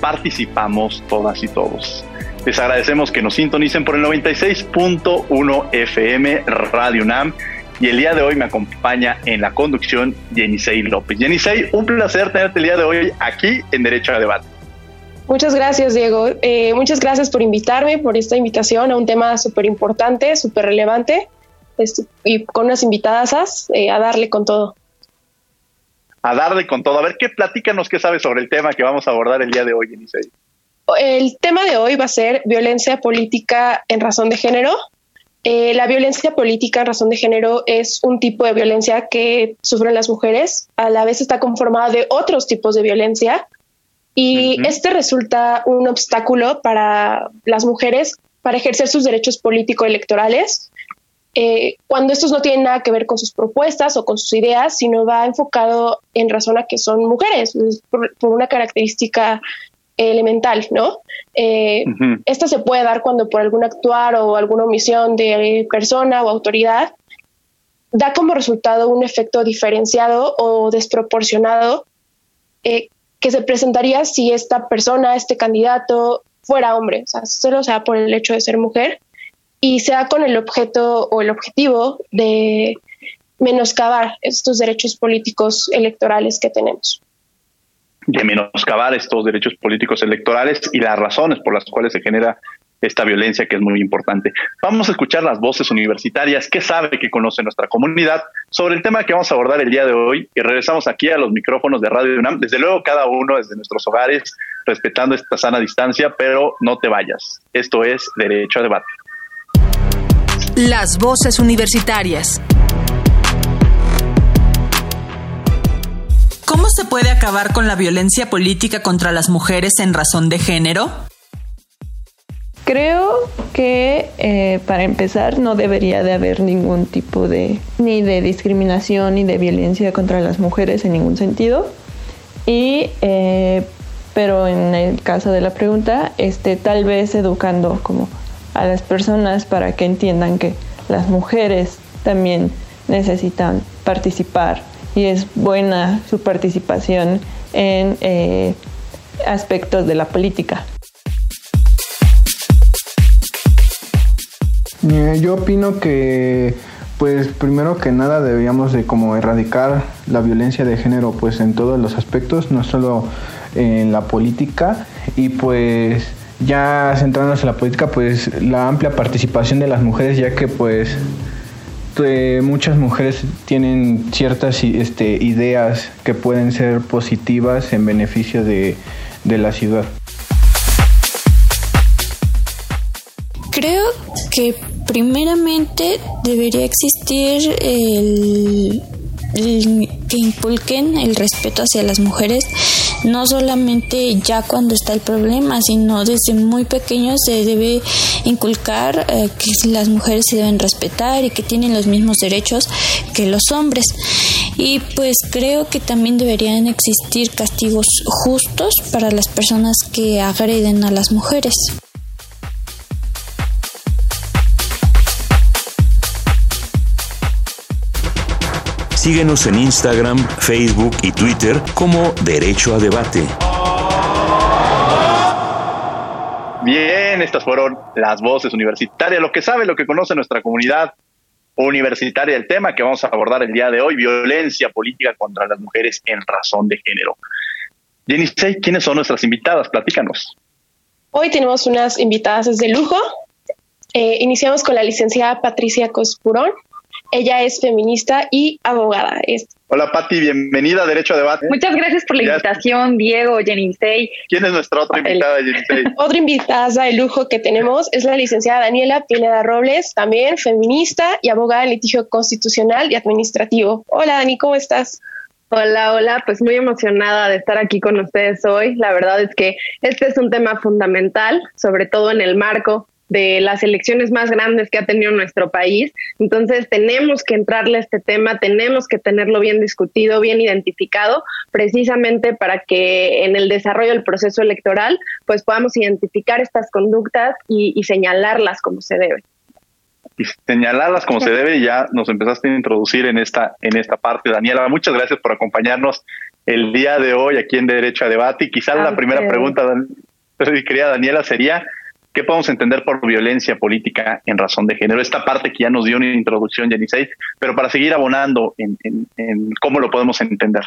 Participamos todas y todos. Les agradecemos que nos sintonicen por el 96.1 FM Radio UNAM y el día de hoy me acompaña en la conducción Yenisei López. Yenisei, un placer tenerte el día de hoy aquí en Derecho a Debate. Muchas gracias, Diego. Eh, muchas gracias por invitarme, por esta invitación a un tema súper importante, súper relevante y con unas invitadas eh, a darle con todo. A darle con todo. A ver, ¿qué platícanos qué sabes sobre el tema que vamos a abordar el día de hoy, Yenisei? El tema de hoy va a ser violencia política en razón de género. Eh, la violencia política en razón de género es un tipo de violencia que sufren las mujeres. A la vez está conformada de otros tipos de violencia y este resulta un obstáculo para las mujeres para ejercer sus derechos político-electorales eh, cuando estos no tienen nada que ver con sus propuestas o con sus ideas, sino va enfocado en razón a que son mujeres, por, una característica elemental, ¿no? Eh, esta se puede dar cuando por algún actuar o alguna omisión de persona o autoridad da como resultado un efecto diferenciado o desproporcionado eh, que se presentaría si esta persona, este candidato, fuera hombre, o sea, solo sea por el hecho de ser mujer, y sea con el objeto o el objetivo de menoscabar estos derechos políticos electorales que tenemos. De menoscabar estos derechos políticos electorales y las razones por las cuales se genera esta violencia que es muy importante. Vamos a escuchar las voces universitarias que sabe que conoce nuestra comunidad sobre el tema que vamos a abordar el día de hoy y regresamos aquí a los micrófonos de Radio UNAM, desde luego cada uno desde nuestros hogares, respetando esta sana distancia, pero no te vayas. Esto es Derecho a Debate. Las voces universitarias. ¿Cómo se puede acabar con la violencia política contra las mujeres en razón de género? Creo que eh, para empezar no debería de haber ningún tipo de ni de discriminación ni de violencia contra las mujeres en ningún sentido. Y eh, pero en el caso de la pregunta, este, tal vez educando como a las personas para que entiendan que las mujeres también necesitan participar y es buena su participación en eh, aspectos de la política. Yo opino que pues primero que nada deberíamos de como erradicar la violencia de género pues en todos los aspectos, no solo en la política y pues ya centrándonos en la política, pues la amplia participación de las mujeres, ya que pues muchas mujeres tienen ciertas este, ideas que pueden ser positivas en beneficio de, de la ciudad. Creo que primeramente debería existir el que inculquen el respeto hacia las mujeres, no solamente ya cuando está el problema, sino desde muy pequeños se debe inculcar eh, que las mujeres se deben respetar y que tienen los mismos derechos que los hombres. Y pues creo que también deberían existir castigos justos para las personas que agreden a las mujeres. Síguenos en Instagram, Facebook y Twitter como Derecho a Debate. Bien, estas fueron las voces universitarias, lo que sabe, lo que conoce nuestra comunidad universitaria, el tema que vamos a abordar el día de hoy, violencia política contra las mujeres en razón de género. Jenny ¿quiénes son nuestras invitadas? Platícanos. Hoy tenemos unas invitadas de lujo. Eh, iniciamos con la licenciada Patricia Cospurón. Ella es feminista y abogada. Hola Pati, bienvenida a Derecho a Debate. Muchas gracias por la invitación, Diego, Jenny ¿Quién es nuestra otra invitada, Jenny Otra invitada de lujo que tenemos es la licenciada Daniela Pineda Robles, también feminista y abogada en litigio constitucional y administrativo. Hola Dani, ¿cómo estás? Hola, hola, pues muy emocionada de estar aquí con ustedes hoy. La verdad es que este es un tema fundamental, sobre todo en el marco de las elecciones más grandes que ha tenido nuestro país. Entonces tenemos que entrarle a este tema, tenemos que tenerlo bien discutido, bien identificado, precisamente para que en el desarrollo del proceso electoral pues podamos identificar estas conductas y, y señalarlas como se debe y señalarlas como se debe ya nos empezaste a introducir en esta, en esta parte. Daniela, muchas gracias por acompañarnos el día de hoy aquí en Derecho a Debate. Y quizás la primera pregunta, querida Daniela, sería, ¿qué podemos entender por violencia política en razón de género? Esta parte que ya nos dio una introducción, Jenny pero para seguir abonando en, en cómo lo podemos entender.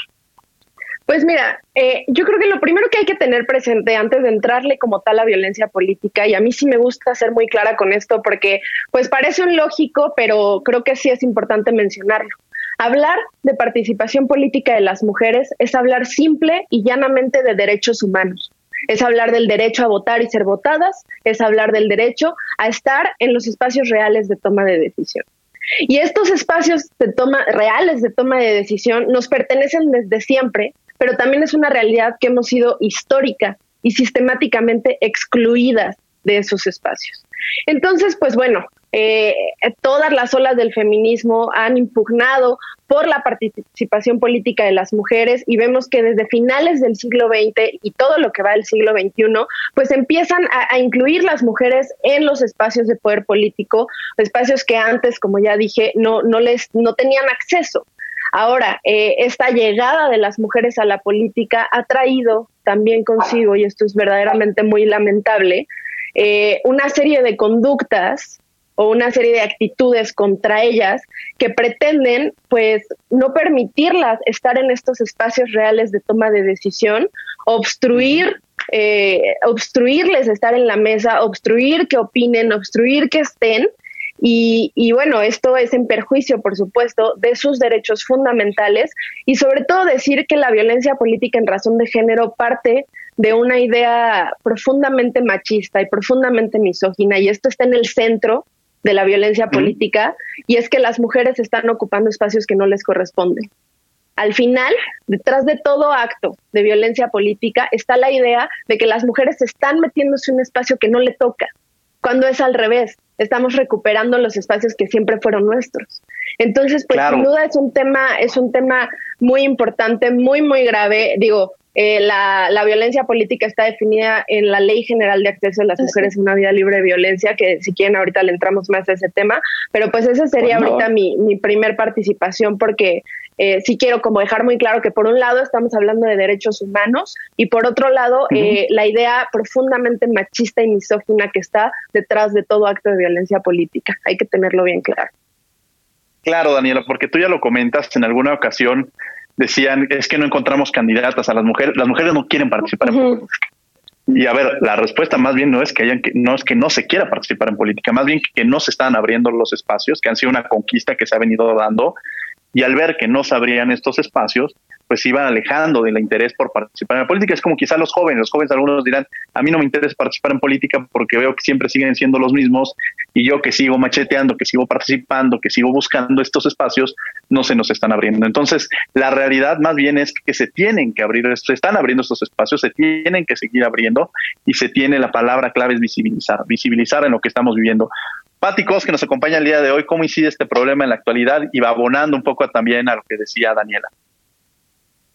Pues mira, eh, yo creo que lo primero que hay que tener presente antes de entrarle como tal a violencia política, y a mí sí me gusta ser muy clara con esto porque pues parece un lógico, pero creo que sí es importante mencionarlo. Hablar de participación política de las mujeres es hablar simple y llanamente de derechos humanos. Es hablar del derecho a votar y ser votadas, es hablar del derecho a estar en los espacios reales de toma de decisión. Y estos espacios de toma reales de toma de decisión nos pertenecen desde siempre pero también es una realidad que hemos sido histórica y sistemáticamente excluidas de esos espacios. Entonces, pues bueno, eh, todas las olas del feminismo han impugnado por la participación política de las mujeres y vemos que desde finales del siglo XX y todo lo que va del siglo XXI, pues empiezan a, incluir las mujeres en los espacios de poder político, espacios que antes, como ya dije, no, no les no tenían acceso. Ahora, eh, esta llegada de las mujeres a la política ha traído también consigo, y esto es verdaderamente muy lamentable, eh, una serie de conductas o una serie de actitudes contra ellas que pretenden pues no permitirlas estar en estos espacios reales de toma de decisión, obstruir eh, obstruirles estar en la mesa, obstruir que opinen, obstruir que estén. Y, bueno, esto es en perjuicio, por supuesto, de sus derechos fundamentales y sobre todo decir que la violencia política en razón de género parte de una idea profundamente machista y profundamente misógina y esto está en el centro de la violencia política y es que las mujeres están ocupando espacios que no les corresponden. Al final, detrás de todo acto de violencia política está la idea de que las mujeres están metiéndose en un espacio que no le toca, cuando es al revés estamos recuperando los espacios que siempre fueron nuestros. Entonces, pues sin duda es un tema, es un tema muy importante, muy, muy grave. Digo, eh, la, la, violencia política está definida en la Ley General de Acceso de las Mujeres a una Vida Libre de Violencia, que si quieren ahorita le entramos más a ese tema, pero pues esa sería ahorita mi, mi primer participación porque eh, sí quiero como dejar muy claro que por un lado estamos hablando de derechos humanos y por otro lado eh, la idea profundamente machista y misógina que está detrás de todo acto de violencia política. Hay que tenerlo bien claro. Claro, Daniela, porque tú ya lo comentas en alguna ocasión, decían, es que no encontramos candidatas a las mujeres, las mujeres no quieren participar en política. Y a ver, la respuesta más bien no es que hayan que, no es que no se quiera participar en política, más bien que no se están abriendo los espacios, que han sido una conquista que se ha venido dando y al ver que no se abrían estos espacios, pues se iban alejando del interés por participar en la política. Es como quizá los jóvenes, los jóvenes algunos dirán, a mí no me interesa participar en política porque veo que siempre siguen siendo los mismos y yo que sigo macheteando, que sigo participando, que sigo buscando estos espacios, no se nos están abriendo. Entonces, la realidad más bien es que se tienen que abrir, se están abriendo estos espacios, se tienen que seguir abriendo y se tiene la palabra clave es visibilizar, visibilizar en lo que estamos viviendo. Pati Cos, que nos acompaña el día de hoy, ¿cómo incide este problema en la actualidad? Y va abonando un poco también a lo que decía Daniela.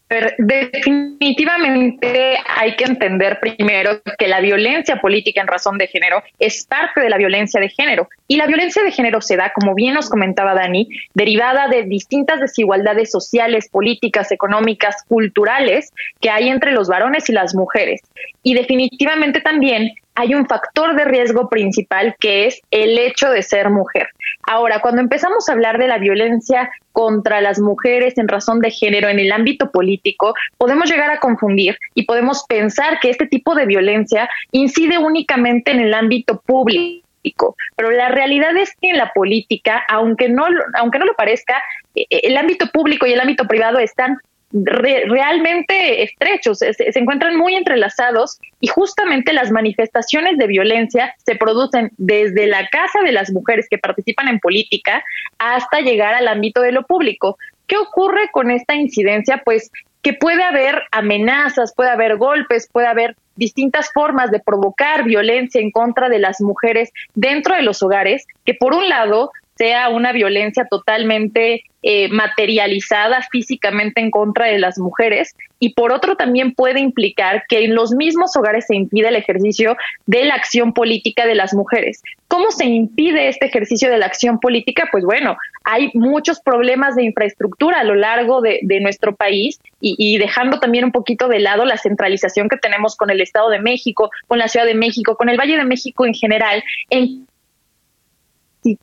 Definitivamente hay que entender primero que la violencia política en razón de género es parte de la violencia de género. Y la violencia de género se da, como bien nos comentaba Dani, derivada de distintas desigualdades sociales, políticas, económicas, culturales que hay entre los varones y las mujeres. Y definitivamente también hay un factor de riesgo principal que es el hecho de ser mujer. Ahora, cuando empezamos a hablar de la violencia contra las mujeres en razón de género en el ámbito político, podemos llegar a confundir y podemos pensar que este tipo de violencia incide únicamente en el ámbito público. Pero la realidad es que en la política, aunque no, aunque no lo parezca, eh, el ámbito público y el ámbito privado están realmente estrechos, se, se, encuentran muy entrelazados y justamente las manifestaciones de violencia se producen desde la casa de las mujeres que participan en política hasta llegar al ámbito de lo público. ¿Qué ocurre con esta incidencia? Pues que puede haber amenazas, puede haber golpes, puede haber distintas formas de provocar violencia en contra de las mujeres dentro de los hogares, que por un lado sea una violencia totalmente eh, materializada físicamente en contra de las mujeres y por otro también puede implicar que en los mismos hogares se impide el ejercicio de la acción política de las mujeres. ¿Cómo se impide este ejercicio de la acción política? Pues bueno, hay muchos problemas de infraestructura a lo largo de, nuestro país y, y, dejando también un poquito de lado la centralización que tenemos con el Estado de México, con la Ciudad de México, con el Valle de México en general, en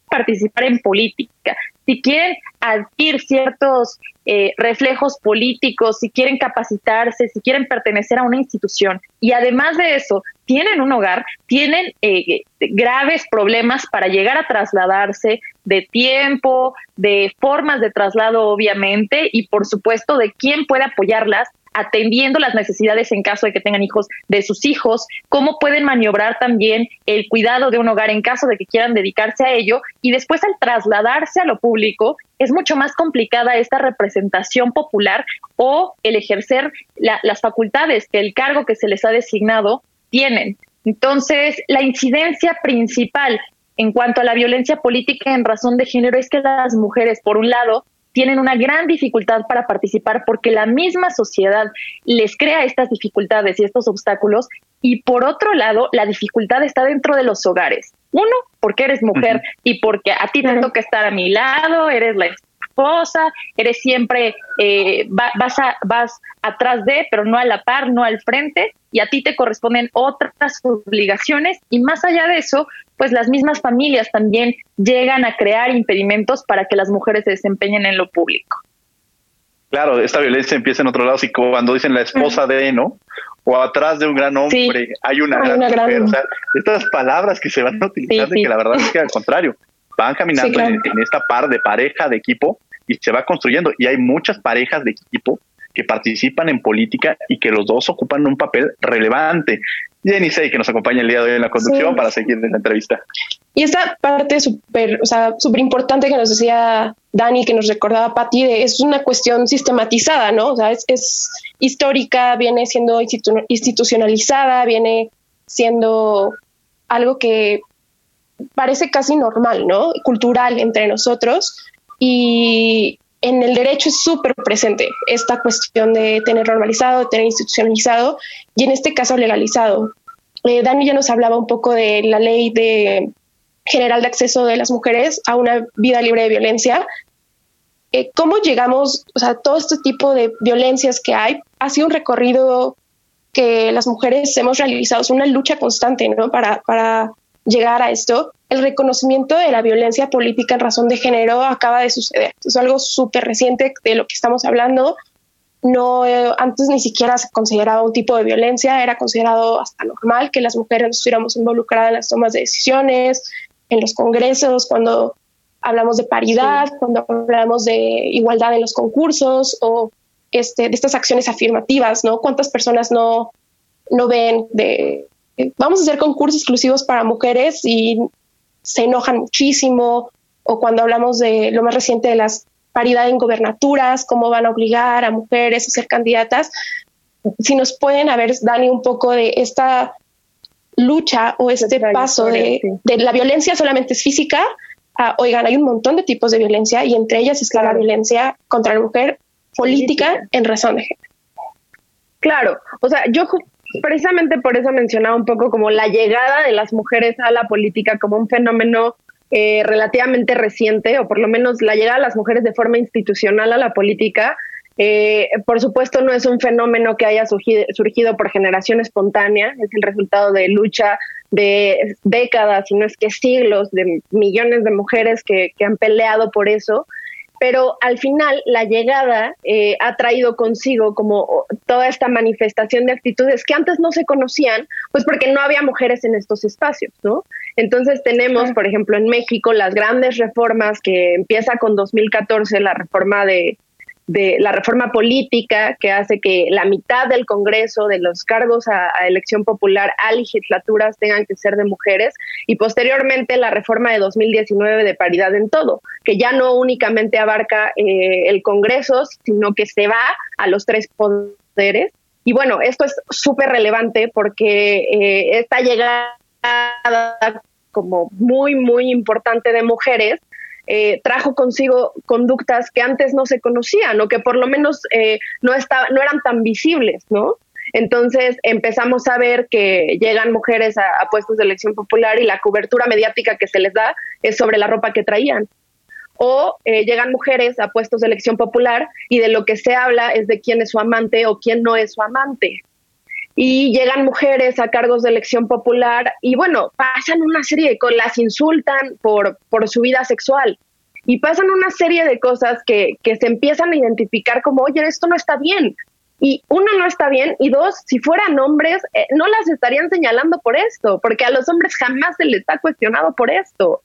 participar en política, si quieren adquirir ciertos eh, reflejos políticos, si quieren capacitarse, si quieren pertenecer a una institución y además de eso tienen un hogar, tienen eh, graves problemas para llegar a trasladarse de tiempo, de formas de traslado obviamente y por supuesto de quién puede apoyarlas atendiendo las necesidades en caso de que tengan hijos de sus hijos, cómo pueden maniobrar también el cuidado de un hogar en caso de que quieran dedicarse a ello y después al trasladarse a lo público es mucho más complicada esta representación popular o el ejercer las facultades que el cargo que se les ha designado tienen. Entonces, la incidencia principal en cuanto a la violencia política en razón de género es que las mujeres, por un lado, tienen una gran dificultad para participar porque la misma sociedad les crea estas dificultades y estos obstáculos. Y por otro lado, la dificultad está dentro de los hogares. Uno, porque eres mujer y porque a ti te toca estar a mi lado, eres la esposa, eres siempre, eh, vas, a, vas atrás de, pero no a la par, no al frente, y a ti te corresponden otras obligaciones. Y más allá de eso, pues las mismas familias también llegan a crear impedimentos para que las mujeres se desempeñen en lo público. Claro, esta violencia empieza en otro lado, y cuando dicen la esposa de, ¿no? O atrás de un gran hombre hay una, gran, mujer. O sea, estas palabras que se van utilizando y que la verdad es que al contrario, van caminando en, esta par de pareja, de equipo, y se va construyendo. Y hay muchas parejas de equipo que participan en política y que los dos ocupan un papel relevante. Jenny Sey, que nos acompaña el día de hoy en la conducción para seguir en la entrevista. Y esta parte súper, o sea, súper importante que nos decía Dani, que nos recordaba Patti, es una cuestión sistematizada, ¿no? O sea, es, es histórica, viene siendo institucionalizada, viene siendo algo que parece casi normal, ¿no? Cultural entre nosotros. Y en el derecho es súper presente esta cuestión de tener normalizado, de tener institucionalizado y en este caso legalizado. Eh, Dani ya nos hablaba un poco de la ley de general de acceso de las mujeres a una vida libre de violencia. Eh, ¿Cómo llegamos, o sea, todo este tipo de violencias que hay? Ha sido un recorrido que las mujeres hemos realizado, es una lucha constante, ¿no? Para, para llegar a esto, el reconocimiento de la violencia política en razón de género acaba de suceder. Es algo súper reciente de lo que estamos hablando. No, eh, antes ni siquiera se consideraba un tipo de violencia, era considerado hasta normal que las mujeres estuviéramos involucradas en las tomas de decisiones, en los congresos, cuando hablamos de paridad, cuando hablamos de igualdad en los concursos o este, de estas acciones afirmativas, ¿no? ¿Cuántas personas no, no ven de vamos a hacer concursos exclusivos para mujeres y se enojan muchísimo, o cuando hablamos de lo más reciente de las paridad en gobernaturas, cómo van a obligar a mujeres a ser candidatas. Si nos pueden a ver, Dani, un poco de esta lucha o este paso de, la violencia solamente es física, oigan, hay un montón de tipos de violencia y entre ellas está la violencia contra la mujer política en razón de género. Claro, o sea, yo precisamente por eso mencionaba un poco como la llegada de las mujeres a la política como un fenómeno eh, relativamente reciente, o por lo menos la llegada de las mujeres de forma institucional a la política. Eh, por supuesto, no es un fenómeno que haya surgido, surgido por generación espontánea, es el resultado de lucha de décadas, si no es que siglos, de millones de mujeres que, que han peleado por eso pero al final la llegada eh, ha traído consigo como toda esta manifestación de actitudes que antes no se conocían, pues porque no había mujeres en estos espacios, ¿no? Entonces tenemos, por ejemplo, en México las grandes reformas que empieza con 2014, la reforma de de la reforma política que hace que la mitad del Congreso de los cargos a, elección popular a legislaturas tengan que ser de mujeres y posteriormente la reforma de 2019 de paridad en todo, que ya no únicamente abarca eh, el Congreso, sino que se va a los tres poderes. Y bueno, esto es súper relevante porque eh, esta llegada como muy, muy importante de mujeres eh, trajo consigo conductas que antes no se conocían o que por lo menos eh, no, no eran tan visibles, ¿no? Entonces empezamos a ver que llegan mujeres a, puestos de elección popular y la cobertura mediática que se les da es sobre la ropa que traían. O eh, llegan mujeres a puestos de elección popular y de lo que se habla es de quién es su amante o quién no es su amante y llegan mujeres a cargos de elección popular y bueno, pasan una serie de cosas, las insultan por, por su vida sexual y pasan una serie de cosas que, que se empiezan a identificar como, oye, esto no está bien. Y uno, no está bien, y dos, si fueran hombres, eh, no las estarían señalando por esto, porque a los hombres jamás se les ha cuestionado por esto.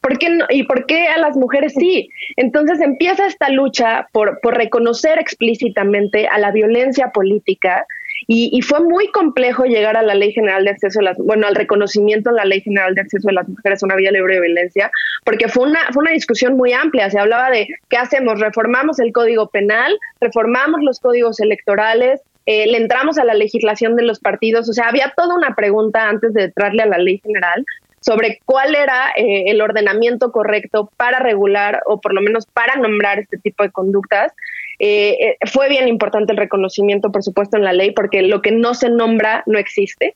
¿Por qué no? ¿Y por qué a las mujeres sí? Entonces empieza esta lucha por, por reconocer explícitamente a la violencia política y, fue muy complejo llegar a la Ley General de Acceso a las, bueno, al reconocimiento en la Ley General de Acceso a las Mujeres a una vida libre de violencia, porque fue una, fue una discusión muy amplia. Se hablaba de qué hacemos, reformamos el Código Penal, reformamos los códigos electorales, eh, le entramos a la legislación de los partidos, o sea, había toda una pregunta antes de entrarle a la ley general sobre cuál era eh, el ordenamiento correcto para regular o por lo menos para nombrar este tipo de conductas. Eh, eh, fue bien importante el reconocimiento, por supuesto, en la ley, porque lo que no se nombra no existe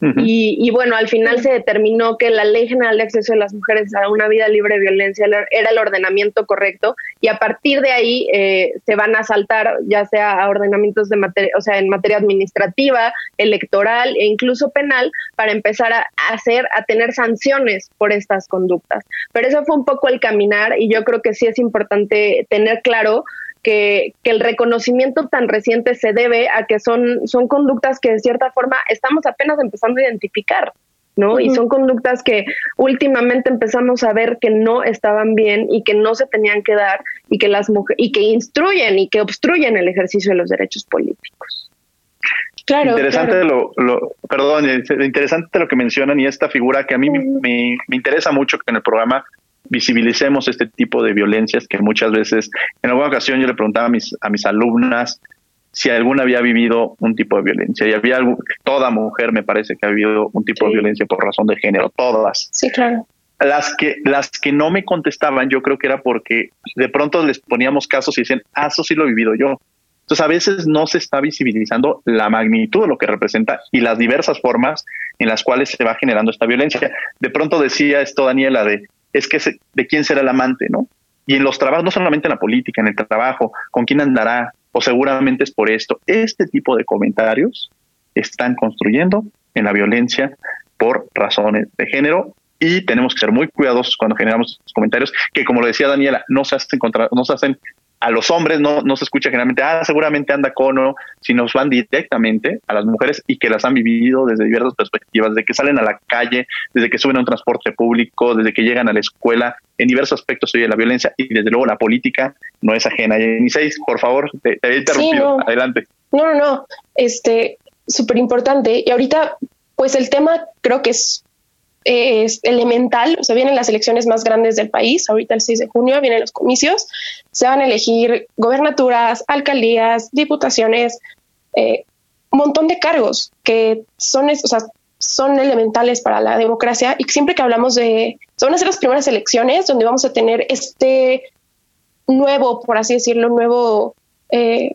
y, bueno, al final se determinó que la Ley General de Acceso de las Mujeres a una vida libre de violencia era el ordenamiento correcto y a partir de ahí eh, se van a saltar ya sea a ordenamientos de materia, o sea, en materia administrativa, electoral e incluso penal para empezar a hacer, a tener sanciones por estas conductas. Pero eso fue un poco el caminar y yo creo que sí es importante tener claro que, el reconocimiento tan reciente se debe a que son, son conductas que de cierta forma estamos apenas empezando a identificar. ¿no? Y son conductas que últimamente empezamos a ver que no estaban bien y que no se tenían que dar y que las mujeres y que instruyen y que obstruyen el ejercicio de los derechos políticos. Claro, interesante lo, lo, perdón, interesante lo que mencionan y esta figura que a mí me, me interesa mucho que en el programa visibilicemos este tipo de violencias que muchas veces, en alguna ocasión yo le preguntaba a mis, a mis alumnas si alguna había vivido un tipo de violencia. Y había toda mujer me parece que ha vivido un tipo de violencia por razón de género, todas. Sí, claro. Las que, las que no me contestaban, yo creo que era porque de pronto les poníamos casos y decían, ah, eso sí lo he vivido yo. Entonces a veces no se está visibilizando la magnitud de lo que representa y las diversas formas en las cuales se va generando esta violencia. De pronto decía esto Daniela de, es que de quién será el amante, ¿no? Y en los trabajos, no solamente en la política, en el trabajo, con quién andará, o seguramente es por esto. Este tipo de comentarios están construyendo en la violencia por razones de género y tenemos que ser muy cuidadosos cuando generamos comentarios que, como lo decía Daniela, no se hacen, contra, no se hacen a los hombres no, no se escucha generalmente, ah, seguramente anda cono, sino van directamente a las mujeres y que las han vivido desde diversas perspectivas, desde que salen a la calle, desde que suben a un transporte público, desde que llegan a la escuela, en diversos aspectos oye la violencia y desde luego la política no es ajena. Y seis, por favor, te, he interrumpido, adelante. No, no, no, este, súper importante. Y ahorita, pues el tema creo que es es elemental, o sea, vienen las elecciones más grandes del país, ahorita el 6 de junio vienen los comicios, se van a elegir gobernaturas, alcaldías, diputaciones, eh, un montón de cargos que son, o sea, son elementales para la democracia y siempre que hablamos de, van a ser las primeras elecciones donde vamos a tener este nuevo, por así decirlo, nuevo, eh,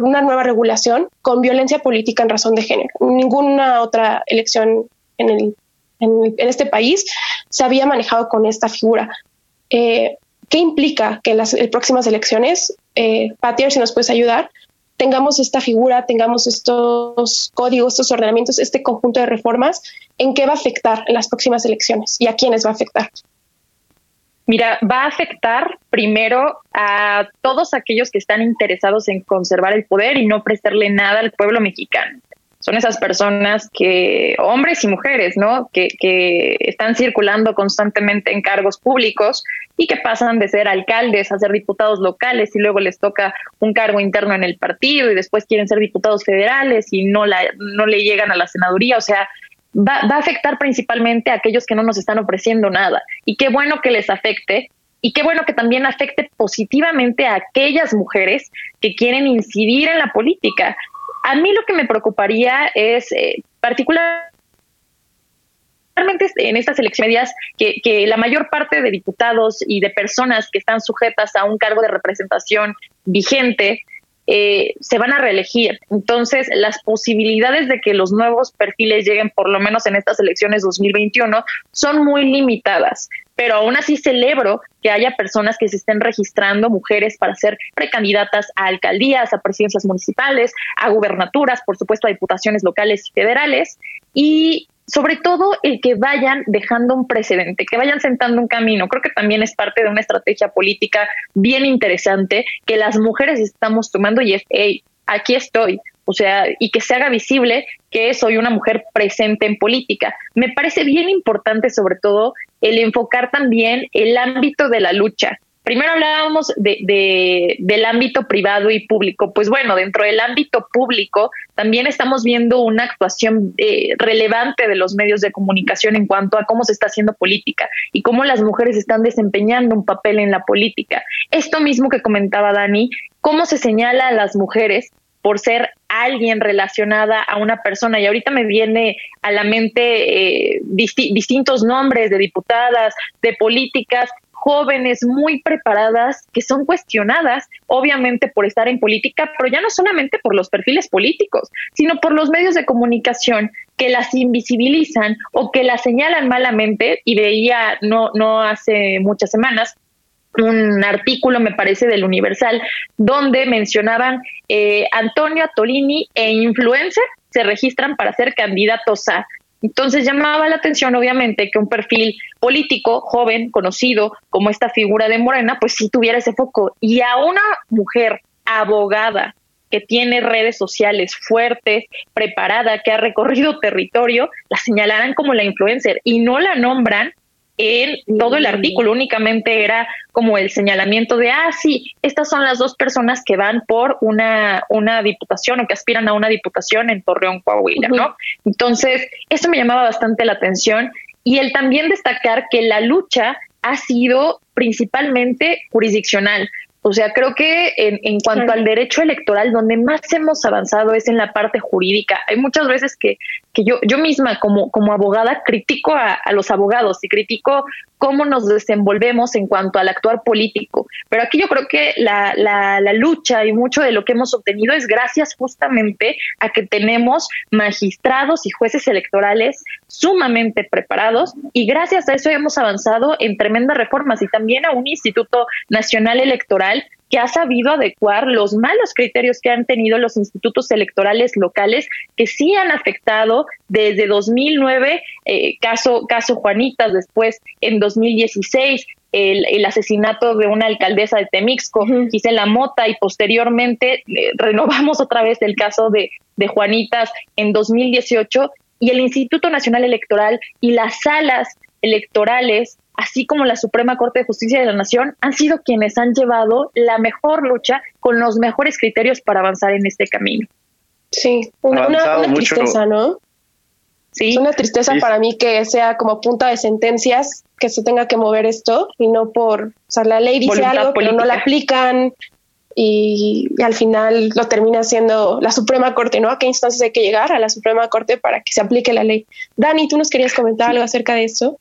una nueva regulación con violencia política en razón de género. Ninguna otra elección en el en, este país se había manejado con esta figura. Eh, ¿Qué implica que en las próximas elecciones, eh, si nos puedes ayudar, tengamos esta figura, tengamos estos códigos, estos ordenamientos, este conjunto de reformas, ¿en qué va a afectar en las próximas elecciones y a quiénes va a afectar? Mira, va a afectar primero a todos aquellos que están interesados en conservar el poder y no prestarle nada al pueblo mexicano son esas personas que, hombres y mujeres, ¿no? Que, que están circulando constantemente en cargos públicos y que pasan de ser alcaldes a ser diputados locales y luego les toca un cargo interno en el partido y después quieren ser diputados federales y no, la, no le llegan a la senaduría. O sea, va, va a afectar principalmente a aquellos que no nos están ofreciendo nada. Y qué bueno que les afecte, y qué bueno que también afecte positivamente a aquellas mujeres que quieren incidir en la política. A mí lo que me preocuparía es eh, particularmente en estas elecciones que, que la mayor parte de diputados y de personas que están sujetas a un cargo de representación vigente eh, se van a reelegir. Entonces, las posibilidades de que los nuevos perfiles lleguen, por lo menos en estas elecciones 2021, son muy limitadas. Pero aún así celebro que haya personas que se estén registrando, mujeres, para ser precandidatas a alcaldías, a presidencias municipales, a gubernaturas, por supuesto, a diputaciones locales y federales. Y sobre todo el que vayan dejando un precedente, que vayan sentando un camino. Creo que también es parte de una estrategia política bien interesante que las mujeres estamos tomando y es, hey, aquí estoy. O sea, y que se haga visible que soy una mujer presente en política. Me parece bien importante, sobre todo, el enfocar también el ámbito de la lucha primero hablábamos de, del ámbito privado y público. Pues bueno, dentro del ámbito público también estamos viendo una actuación eh, relevante de los medios de comunicación en cuanto a cómo se está haciendo política y cómo las mujeres están desempeñando un papel en la política. Esto mismo que comentaba Dani, cómo se señala a las mujeres por ser alguien relacionada a una persona. Y ahorita me viene a la mente eh, distintos nombres de diputadas, de políticas jóvenes muy preparadas que son cuestionadas, obviamente, por estar en política, pero ya no solamente por los perfiles políticos, sino por los medios de comunicación que las invisibilizan o que las señalan malamente. Y veía no, no hace muchas semanas un artículo, me parece, del Universal, donde mencionaban eh, Antonio Atolini e influencer se registran para ser candidatos a. Entonces llamaba la atención, obviamente, que un perfil político, joven, conocido, como esta figura de Morena, pues sí tuviera ese foco. Y a una mujer abogada que tiene redes sociales fuertes, preparada, que ha recorrido territorio, la señalarán como la influencer y no la nombran en todo el artículo, únicamente era como el señalamiento de, ah, sí, estas son las dos personas que van por una, una diputación o que aspiran a una diputación en Torreón, Coahuila, ¿no? Entonces, eso me llamaba bastante la atención y el también destacar que la lucha ha sido principalmente jurisdiccional. O sea, creo que en, en cuanto al derecho electoral, donde más hemos avanzado es en la parte jurídica. Hay muchas veces que, que yo, yo misma como, como abogada critico a, a los abogados y critico cómo nos desenvolvemos en cuanto al actuar político. Pero aquí yo creo que la, la, la, lucha y mucho de lo que hemos obtenido es gracias justamente a que tenemos magistrados y jueces electorales sumamente preparados y gracias a eso hemos avanzado en tremendas reformas y también a un Instituto Nacional Electoral que ha sabido adecuar los malos criterios que han tenido los institutos electorales locales que sí han afectado desde 2009, eh, caso, caso Juanitas, después en 2016 el, el, asesinato de una alcaldesa de Temixco, Gisela Mota, y posteriormente eh, renovamos otra vez el caso de, de Juanitas en 2018 y el Instituto Nacional Electoral y las salas electorales así como la Suprema Corte de Justicia de la Nación, han sido quienes han llevado la mejor lucha con los mejores criterios para avanzar en este camino. Sí, una, una tristeza, ¿no? Sí. Es una tristeza para mí que sea como punta de sentencias que se tenga que mover esto y no por, o sea, la ley dice algo, pero no la aplican y, y, al final lo termina siendo la Suprema Corte, ¿no? ¿A qué instancias hay que llegar? A la Suprema Corte para que se aplique la ley. Dani, ¿tú nos querías comentar algo acerca de eso?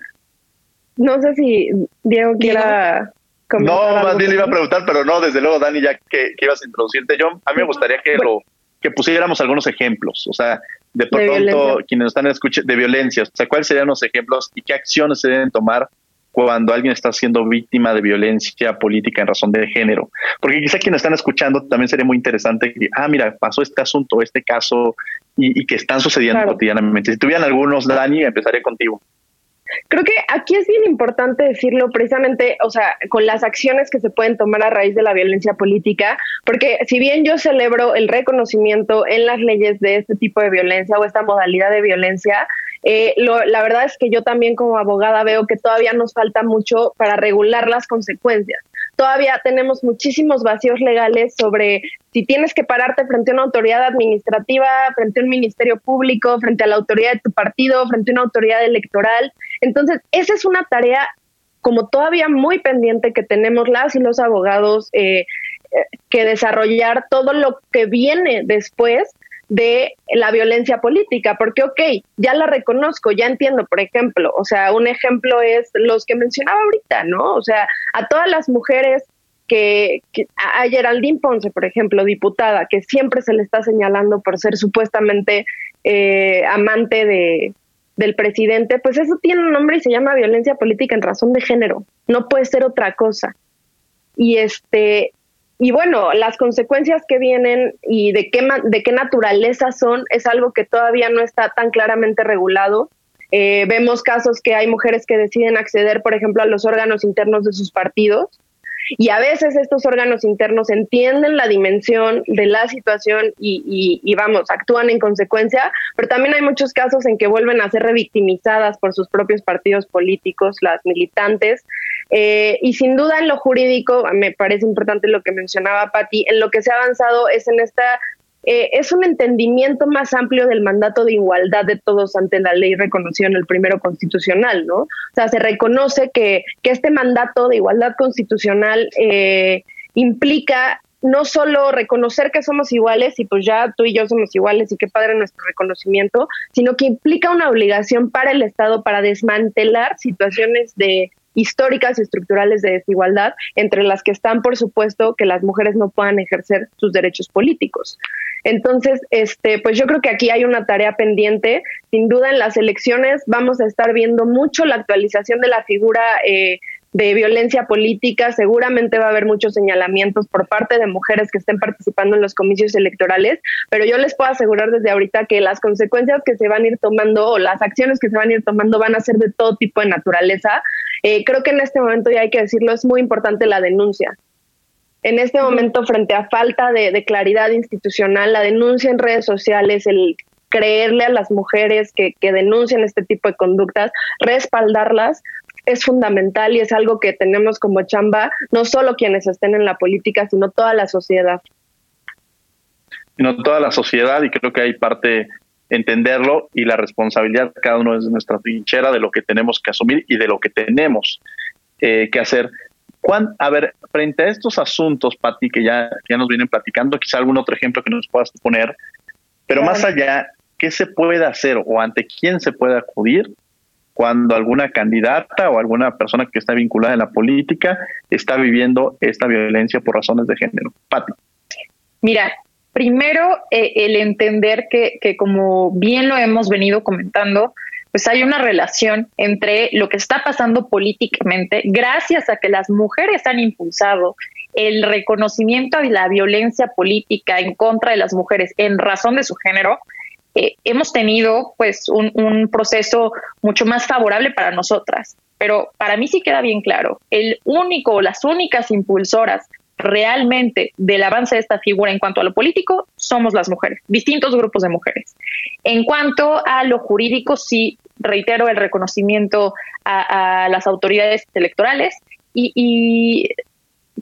No sé si Diego quiera No, más bien le iba a preguntar, pero no, desde luego, Dani, ya que, que ibas a introducirte, yo, a mí me gustaría que lo que pusiéramos algunos ejemplos, o sea, de pronto quienes están escuchando de violencia, o sea, cuáles serían los ejemplos y qué acciones se deben tomar cuando alguien está siendo víctima de violencia política en razón de género. Porque quizá quienes están escuchando también sería muy interesante que, ah, mira, pasó este asunto, este caso, y, que están sucediendo cotidianamente. Si tuvieran algunos, Dani, empezaría contigo. Creo que aquí es bien importante decirlo precisamente, o sea, con las acciones que se pueden tomar a raíz de la violencia política, porque si bien yo celebro el reconocimiento en las leyes de este tipo de violencia o esta modalidad de violencia, eh, la verdad es que yo también como abogada veo que todavía nos falta mucho para regular las consecuencias. Todavía tenemos muchísimos vacíos legales sobre si tienes que pararte frente a una autoridad administrativa, frente a un ministerio público, frente a la autoridad de tu partido, frente a una autoridad electoral. Entonces, esa es una tarea como todavía muy pendiente que tenemos las y los abogados eh, eh, que desarrollar todo lo que viene después de la violencia política, porque, ok, ya la reconozco, ya entiendo, por ejemplo, o sea, un ejemplo es los que mencionaba ahorita, ¿no? O sea, a todas las mujeres que, a Geraldine Ponce, por ejemplo, diputada, que siempre se le está señalando por ser supuestamente eh, amante de, del presidente, pues eso tiene un nombre y se llama violencia política en razón de género, no puede ser otra cosa. Y este, y bueno, las consecuencias que vienen y de qué, de qué naturaleza son es algo que todavía no está tan claramente regulado. Eh, vemos casos que hay mujeres que deciden acceder, por ejemplo, a los órganos internos de sus partidos y a veces estos órganos internos entienden la dimensión de la situación y, vamos, actúan en consecuencia, pero también hay muchos casos en que vuelven a ser revictimizadas por sus propios partidos políticos, las militantes. Eh, y sin duda en lo jurídico, me parece importante lo que mencionaba Patti, en lo que se ha avanzado es en esta eh, es un entendimiento más amplio del mandato de igualdad de todos ante la ley reconocida en el primero constitucional, ¿no? O sea, se reconoce que, que este mandato de igualdad constitucional eh, implica no solo reconocer que somos iguales y pues ya tú y yo somos iguales y qué padre nuestro reconocimiento, sino que implica una obligación para el Estado para desmantelar situaciones de históricas y estructurales de desigualdad, entre las que están, por supuesto, que las mujeres no puedan ejercer sus derechos políticos. Entonces, este, pues yo creo que aquí hay una tarea pendiente. Sin duda, en las elecciones vamos a estar viendo mucho la actualización de la figura eh, de violencia política. Seguramente va a haber muchos señalamientos por parte de mujeres que estén participando en los comicios electorales, pero yo les puedo asegurar desde ahorita que las consecuencias que se van a ir tomando o las acciones que se van a ir tomando van a ser de todo tipo de naturaleza. Eh, creo que en este momento, ya hay que decirlo, es muy importante la denuncia. En este momento, frente a falta de, claridad institucional, la denuncia en redes sociales, el creerle a las mujeres que, que denuncian este tipo de conductas, respaldarlas, es fundamental y es algo que tenemos como chamba, no solo quienes estén en la política, sino toda la sociedad. Sino toda la sociedad y creo que hay parte entenderlo y la responsabilidad cada uno es de nuestra trinchera de lo que tenemos que asumir y de lo que tenemos eh, que hacer. Juan, a ver, frente a estos asuntos, Pati, que ya, ya nos vienen platicando, quizá algún otro ejemplo que nos puedas poner, pero más allá, ¿qué se puede hacer o ante quién se puede acudir cuando alguna candidata o alguna persona que está vinculada en la política está viviendo esta violencia por razones de género? Pati. Mira, primero eh, el entender que, que, como bien lo hemos venido comentando, pues hay una relación entre lo que está pasando políticamente, gracias a que las mujeres han impulsado el reconocimiento de la violencia política en contra de las mujeres en razón de su género, eh, hemos tenido pues un, proceso mucho más favorable para nosotras. Pero para mí sí queda bien claro, el único o las únicas impulsoras realmente del avance de esta figura en cuanto a lo político somos las mujeres, distintos grupos de mujeres. En cuanto a lo jurídico, sí, reitero el reconocimiento a, las autoridades electorales y, y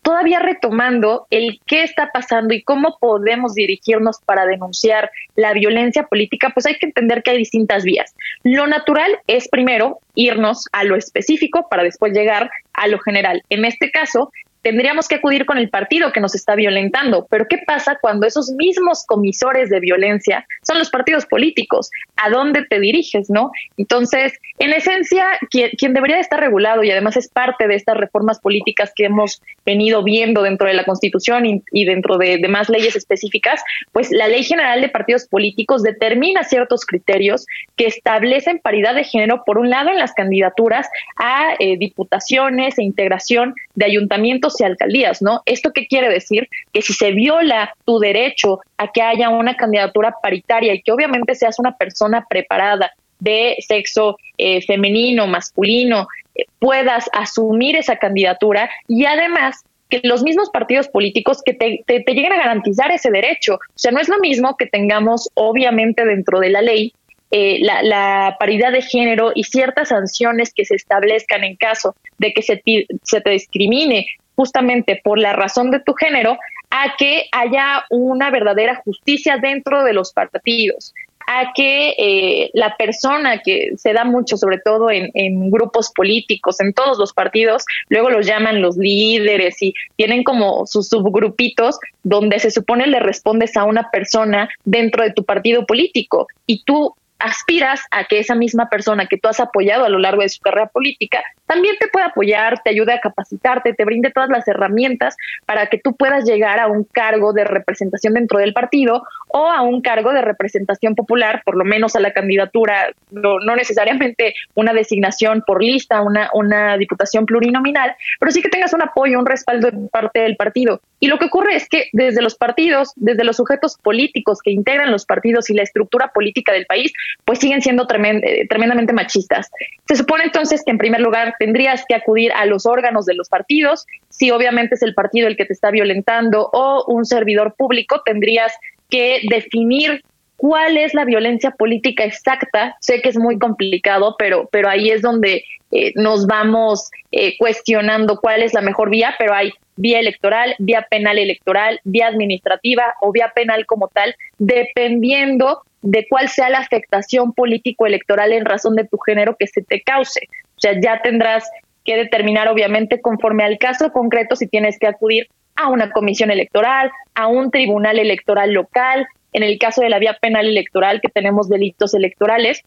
todavía retomando el qué está pasando y cómo podemos dirigirnos para denunciar la violencia política, pues hay que entender que hay distintas vías. Lo natural es primero irnos a lo específico para después llegar a lo general. En este caso, tendríamos que acudir con el partido que nos está violentando. Pero ¿qué pasa cuando esos mismos comisores de violencia son los partidos políticos? ¿A dónde te diriges, no? Entonces, en esencia, quien, debería estar regulado y además es parte de estas reformas políticas que hemos venido viendo dentro de la Constitución y, dentro de demás leyes específicas, pues la Ley General de Partidos Políticos determina ciertos criterios que establecen paridad de género, por un lado, en las candidaturas a eh, diputaciones e integración de ayuntamientos y alcaldías, ¿no? ¿Esto qué quiere decir? Que si se viola tu derecho a que haya una candidatura paritaria y que obviamente seas una persona preparada de sexo eh, femenino, masculino, eh, puedas asumir esa candidatura y además que los mismos partidos políticos que te, lleguen a garantizar ese derecho. O sea, no es lo mismo que tengamos, obviamente, dentro de la ley eh, la, la, paridad de género y ciertas sanciones que se establezcan en caso de que se, se te discrimine justamente por la razón de tu género, a que haya una verdadera justicia dentro de los partidos, a que eh, la persona que se da mucho, sobre todo en, en, grupos políticos, en todos los partidos, luego los llaman los líderes y tienen como sus subgrupitos donde se supone le respondes a una persona dentro de tu partido político y tú aspiras a que esa misma persona que tú has apoyado a lo largo de su carrera política también te pueda apoyar, te ayude a capacitarte, te brinde todas las herramientas para que tú puedas llegar a un cargo de representación dentro del partido o a un cargo de representación popular, por lo menos a la candidatura, no, necesariamente una designación por lista, una, una diputación plurinominal, pero sí que tengas un apoyo, un respaldo de parte del partido. Y lo que ocurre es que desde los partidos, desde los sujetos políticos que integran los partidos y la estructura política del país, pues siguen siendo eh, tremendamente machistas. Se supone entonces que en primer lugar tendrías que acudir a los órganos de los partidos, si obviamente es el partido el que te está violentando o un servidor público, tendrías que definir cuál es la violencia política exacta. Sé que es muy complicado, pero, pero ahí es donde eh, nos vamos eh, cuestionando cuál es la mejor vía, pero hay vía electoral, vía penal electoral, vía administrativa o vía penal como tal, dependiendo de cuál sea la afectación político-electoral en razón de tu género que se te cause. O sea, ya tendrás que determinar, obviamente, conforme al caso concreto, si tienes que acudir a una comisión electoral, a un tribunal electoral local. En el caso de la vía penal electoral, que tenemos delitos electorales,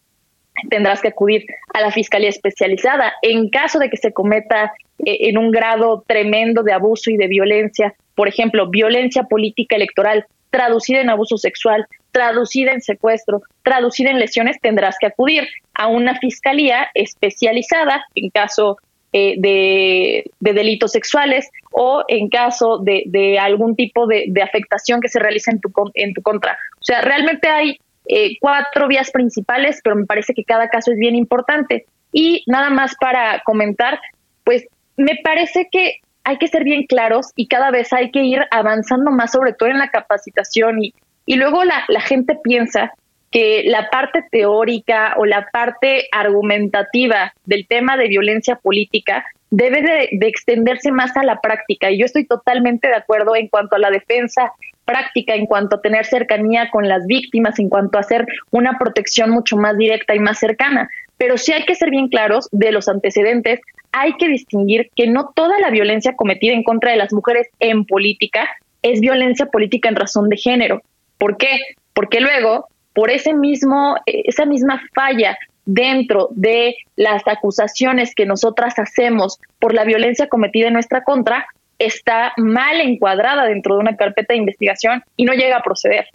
tendrás que acudir a la Fiscalía Especializada. En caso de que se cometa eh, en un grado tremendo de abuso y de violencia, por ejemplo, violencia política electoral traducida en abuso sexual, traducida en secuestro, traducida en lesiones, tendrás que acudir a una fiscalía especializada en caso eh, de, delitos sexuales o en caso de, algún tipo de, afectación que se realice en tu, en tu contra. O sea, realmente hay eh, cuatro vías principales, pero me parece que cada caso es bien importante. Y nada más para comentar, pues me parece que hay que ser bien claros y cada vez hay que ir avanzando más, sobre todo en la capacitación y, y luego la, la gente piensa que la parte teórica o la parte argumentativa del tema de violencia política debe de, extenderse más a la práctica. Y yo estoy totalmente de acuerdo en cuanto a la defensa práctica, en cuanto a tener cercanía con las víctimas, en cuanto a hacer una protección mucho más directa y más cercana. Pero sí hay que ser bien claros de los antecedentes. Hay que distinguir que no toda la violencia cometida en contra de las mujeres en política es violencia política en razón de género. ¿Por qué? Porque luego, por ese mismo, esa misma falla dentro de las acusaciones que nosotras hacemos por la violencia cometida en nuestra contra, está mal encuadrada dentro de una carpeta de investigación y no llega a proceder.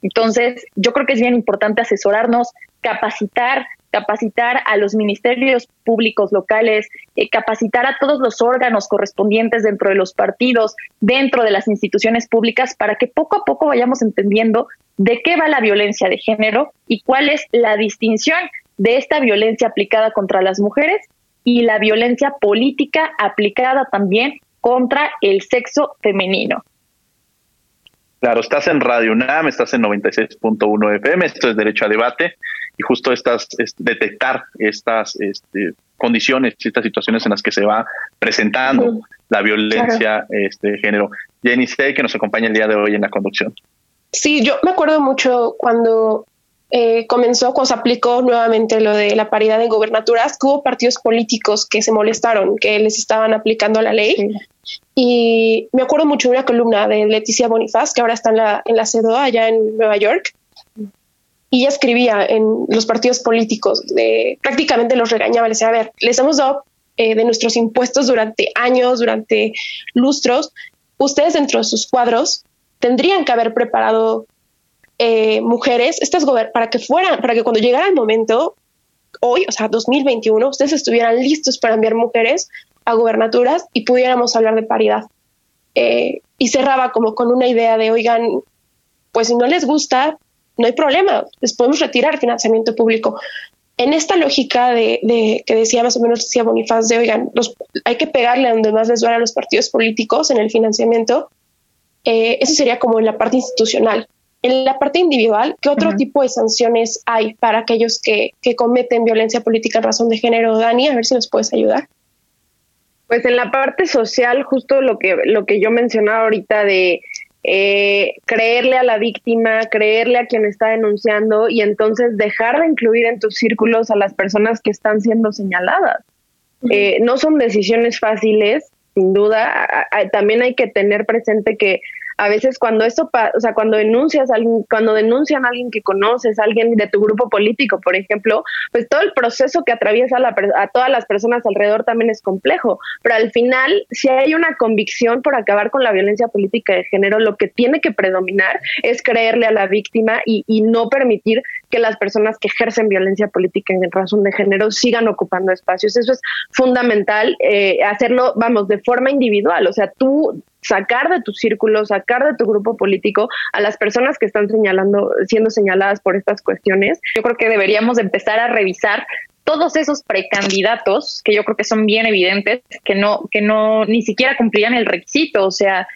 Entonces, yo creo que es bien importante asesorarnos, capacitar capacitar a los ministerios públicos locales, eh, capacitar a todos los órganos correspondientes dentro de los partidos, dentro de las instituciones públicas, para que poco a poco vayamos entendiendo de qué va la violencia de género y cuál es la distinción de esta violencia aplicada contra las mujeres y la violencia política aplicada también contra el sexo femenino. Claro, estás en Radio UNAM, estás en 96.1 FM, esto es Derecho a Debate y justo estas, detectar estas este, condiciones, estas situaciones en las que se va presentando la violencia este, de género. Jenny sé que nos acompaña el día de hoy en la conducción. Sí, yo me acuerdo mucho cuando eh, comenzó, cuando se aplicó nuevamente lo de la paridad en gobernaturas, hubo partidos políticos que se molestaron, que les estaban aplicando la ley. Y me acuerdo mucho de una columna de Leticia Bonifaz, que ahora está en la, en la CEDO allá en Nueva York. Y ella escribía en los partidos políticos, de, prácticamente los regañaba, les decía, a ver, les hemos dado eh, de nuestros impuestos durante años, durante lustros, ustedes dentro de sus cuadros tendrían que haber preparado eh, mujeres estas para que fueran, para que cuando llegara el momento, hoy, o sea, 2021, ustedes estuvieran listos para enviar mujeres a gobernaturas y pudiéramos hablar de paridad. Eh, y cerraba como con una idea de, oigan, pues si no les gusta, no hay problema, les podemos retirar financiamiento público. En esta lógica de, que decía más o menos, decía Bonifaz, de, oigan, los, hay que pegarle a donde más les duele a los partidos políticos en el financiamiento, eh, eso sería como en la parte institucional. En la parte individual, ¿qué otro tipo de sanciones hay para aquellos que, que cometen violencia política en razón de género? Dani, a ver si nos puedes ayudar. Pues en la parte social, justo lo que, lo que yo mencionaba ahorita de eh, creerle a la víctima, creerle a quien está denunciando y entonces dejar de incluir en tus círculos a las personas que están siendo señaladas. Eh, no son decisiones fáciles, sin duda. también hay que tener presente que a veces cuando o sea, cuando denuncias alguien, cuando denuncian a alguien que conoces, a alguien de tu grupo político, por ejemplo, pues todo el proceso que atraviesa a todas las personas alrededor también es complejo. Pero al final, si hay una convicción por acabar con la violencia política de género, lo que tiene que predominar es creerle a la víctima y, no permitir que las personas que ejercen violencia política en razón de género sigan ocupando espacios. Eso es fundamental, eh, hacerlo, vamos, de forma individual. O sea, tú sacar de tu círculo, sacar de tu grupo político a las personas que están señalando, siendo señaladas por estas cuestiones. Yo creo que deberíamos empezar a revisar todos esos precandidatos que yo creo que son bien evidentes que no que no ni siquiera cumplían el requisito, o sea,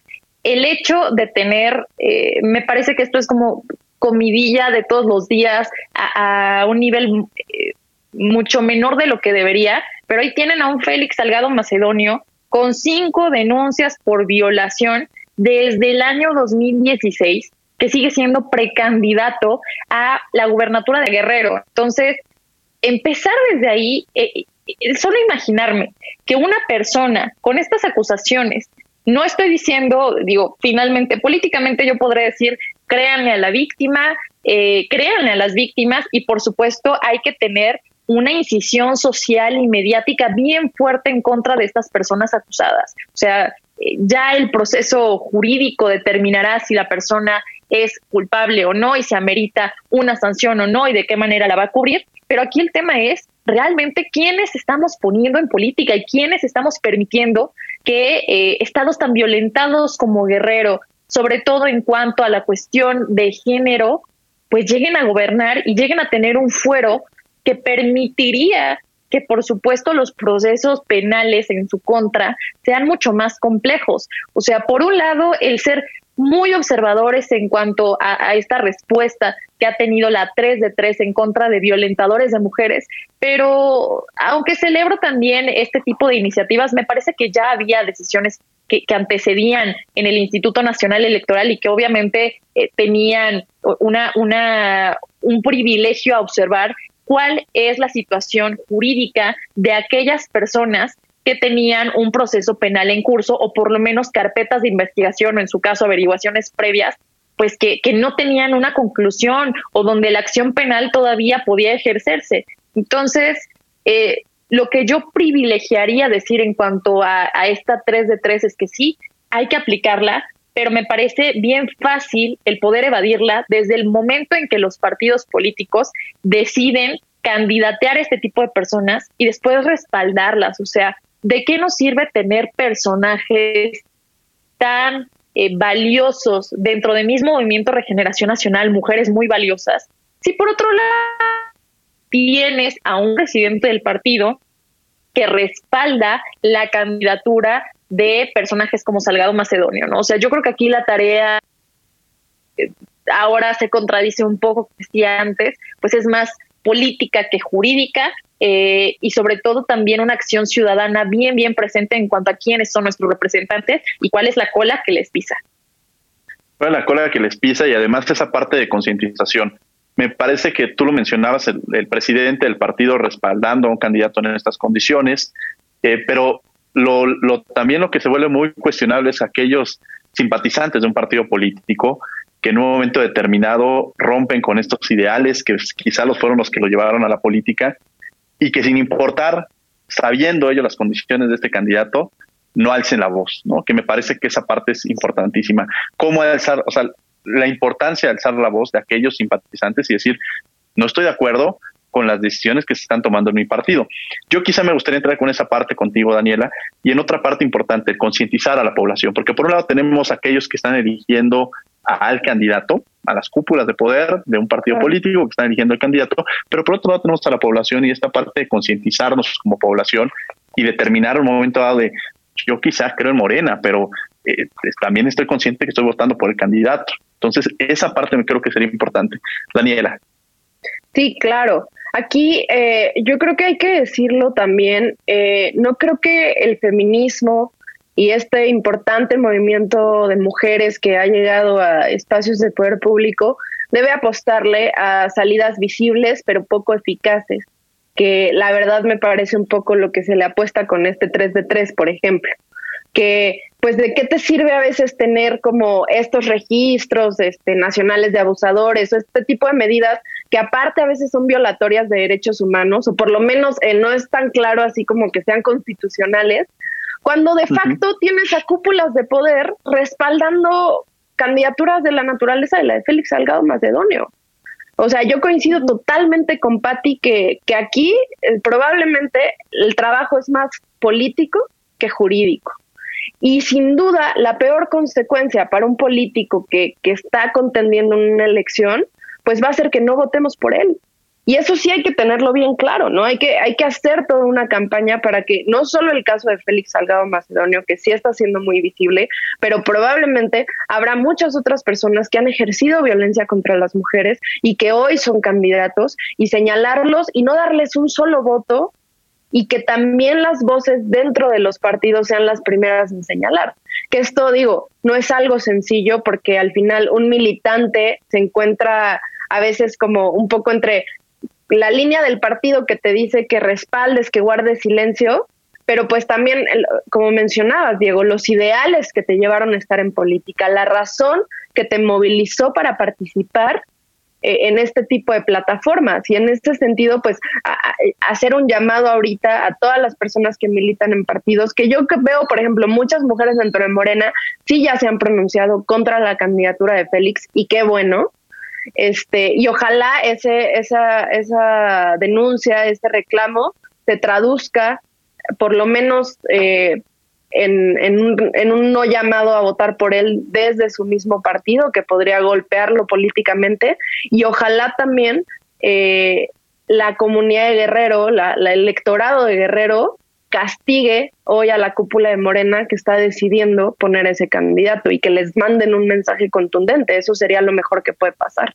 el hecho de tener, eh, me parece que esto es como comidilla de todos los días a, un nivel eh, mucho menor de lo que debería, pero ahí tienen a un Félix Salgado Macedonio con cinco denuncias por violación desde el año 2016, que sigue siendo precandidato a la gubernatura de Guerrero. Entonces, empezar desde ahí, eh, eh, solo imaginarme que una persona con estas acusaciones, no estoy diciendo, digo, finalmente, políticamente yo podré decir, créanle a la víctima, eh, créanle a las víctimas y por supuesto hay que tener una incisión social y mediática bien fuerte en contra de estas personas acusadas. O sea, eh, ya el proceso jurídico determinará si la persona es culpable o no y se amerita una sanción o no y de qué manera la va a cubrir. Pero aquí el tema es realmente quiénes estamos poniendo en política y quiénes estamos permitiendo que eh, estados tan violentados como Guerrero, sobre todo en cuanto a la cuestión de género, pues lleguen a gobernar y lleguen a tener un fuero que permitiría que por supuesto los procesos penales en su contra sean mucho más complejos. O sea, por un lado, el ser muy observadores en cuanto a, esta respuesta que ha tenido la 3 de 3 en contra de violentadores de mujeres, pero aunque celebro también este tipo de iniciativas, me parece que ya había decisiones que, antecedían en el Instituto Nacional Electoral y que obviamente eh, tenían una, una, un privilegio a observar cuál es la situación jurídica de aquellas personas que tenían un proceso penal en curso o por lo menos carpetas de investigación o en su caso averiguaciones previas, pues que, no tenían una conclusión o donde la acción penal todavía podía ejercerse. Entonces, eh, lo que yo privilegiaría decir en cuanto a, esta 3 de 3 es que sí, hay que aplicarla, pero me parece bien fácil el poder evadirla desde el momento en que los partidos políticos deciden candidatear a este tipo de personas y después respaldarlas. O sea, ¿de qué nos sirve tener personajes tan eh, valiosos dentro del mismo movimiento Regeneración Nacional, mujeres muy valiosas? Si por otro lado tienes a un presidente del partido que respalda la candidatura de personajes como Salgado Macedonio, ¿no? O sea, yo creo que aquí la tarea eh, ahora se contradice un poco que antes, pues es más política que jurídica eh, y sobre todo también una acción ciudadana bien, bien presente en cuanto a quiénes son nuestros representantes y cuál es la cola que les pisa. ¿Cuál es la cola que les pisa y además esa parte de concientización? Me parece que tú lo mencionabas, el, presidente del partido respaldando a un candidato en estas condiciones, eh, pero lo, lo, también lo que se vuelve muy cuestionable es aquellos simpatizantes de un partido político que en un momento determinado rompen con estos ideales que quizá los fueron los que lo llevaron a la política y que sin importar, sabiendo ellos las condiciones de este candidato, no alcen la voz, ¿no? Que me parece que esa parte es importantísima. ¿Cómo alzar, o sea, la importancia de alzar la voz de aquellos simpatizantes y decir, no estoy de acuerdo con las decisiones que se están tomando en mi partido. Yo quizá me gustaría entrar con esa parte contigo, Daniela, y en otra parte importante, concientizar a la población, porque por un lado tenemos aquellos que están eligiendo al candidato, a las cúpulas de poder de un partido político que están eligiendo al candidato, pero por otro lado tenemos a la población y esta parte de concientizarnos como población y determinar un momento dado de yo quizás creo en Morena, pero eh, también estoy consciente que estoy votando por el candidato. Entonces, esa parte me creo que sería importante. Daniela. Sí, claro. Aquí eh, yo creo que hay que decirlo también, eh, no creo que el feminismo y este importante movimiento de mujeres que ha llegado a espacios de poder público debe apostarle a salidas visibles pero poco eficaces, que la verdad me parece un poco lo que se le apuesta con este 3 de 3, por ejemplo que pues de qué te sirve a veces tener como estos registros este, nacionales de abusadores o este tipo de medidas que aparte a veces son violatorias de derechos humanos o por lo menos eh, no es tan claro así como que sean constitucionales, cuando de facto tienes a cúpulas de poder respaldando candidaturas de la naturaleza de la de Félix Salgado Macedonio. O sea, yo coincido totalmente con Patti que, que aquí eh, probablemente el trabajo es más político que jurídico. Y sin duda, la peor consecuencia para un político que, que está contendiendo en una elección, pues va a ser que no votemos por él. Y eso sí hay que tenerlo bien claro, ¿no? Hay que, hay que hacer toda una campaña para que no solo el caso de Félix Salgado Macedonio, que sí está siendo muy visible, pero probablemente habrá muchas otras personas que han ejercido violencia contra las mujeres y que hoy son candidatos y señalarlos y no darles un solo voto y que también las voces dentro de los partidos sean las primeras en señalar. Que esto, digo, no es algo sencillo porque al final un militante se encuentra a veces como un poco entre la línea del partido que te dice que respaldes, que guardes silencio, pero pues también, como mencionabas, Diego, los ideales que te llevaron a estar en política, la razón que te movilizó para participar en este tipo de plataformas. Y en este sentido, pues hacer un llamado ahorita a todas las personas que militan en partidos, que yo veo, por ejemplo, muchas mujeres dentro de Morena sí ya se han pronunciado contra la candidatura de Félix y qué bueno. Este, y ojalá ese, esa, esa denuncia, este reclamo se traduzca por lo menos eh, en, en, un, en un no llamado a votar por él desde su mismo partido, que podría golpearlo políticamente, y ojalá también eh, la comunidad de Guerrero, la, la, electorado de Guerrero, castigue hoy a la cúpula de Morena que está decidiendo poner ese candidato y que les manden un mensaje contundente. Eso sería lo mejor que puede pasar.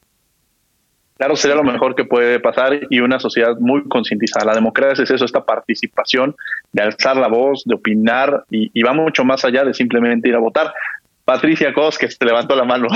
Claro, sería lo mejor que puede pasar y una sociedad muy concientizada. La democracia es eso, esta participación de alzar la voz, de opinar y, va mucho más allá de simplemente ir a votar. Patricia Cos, que te levantó la mano.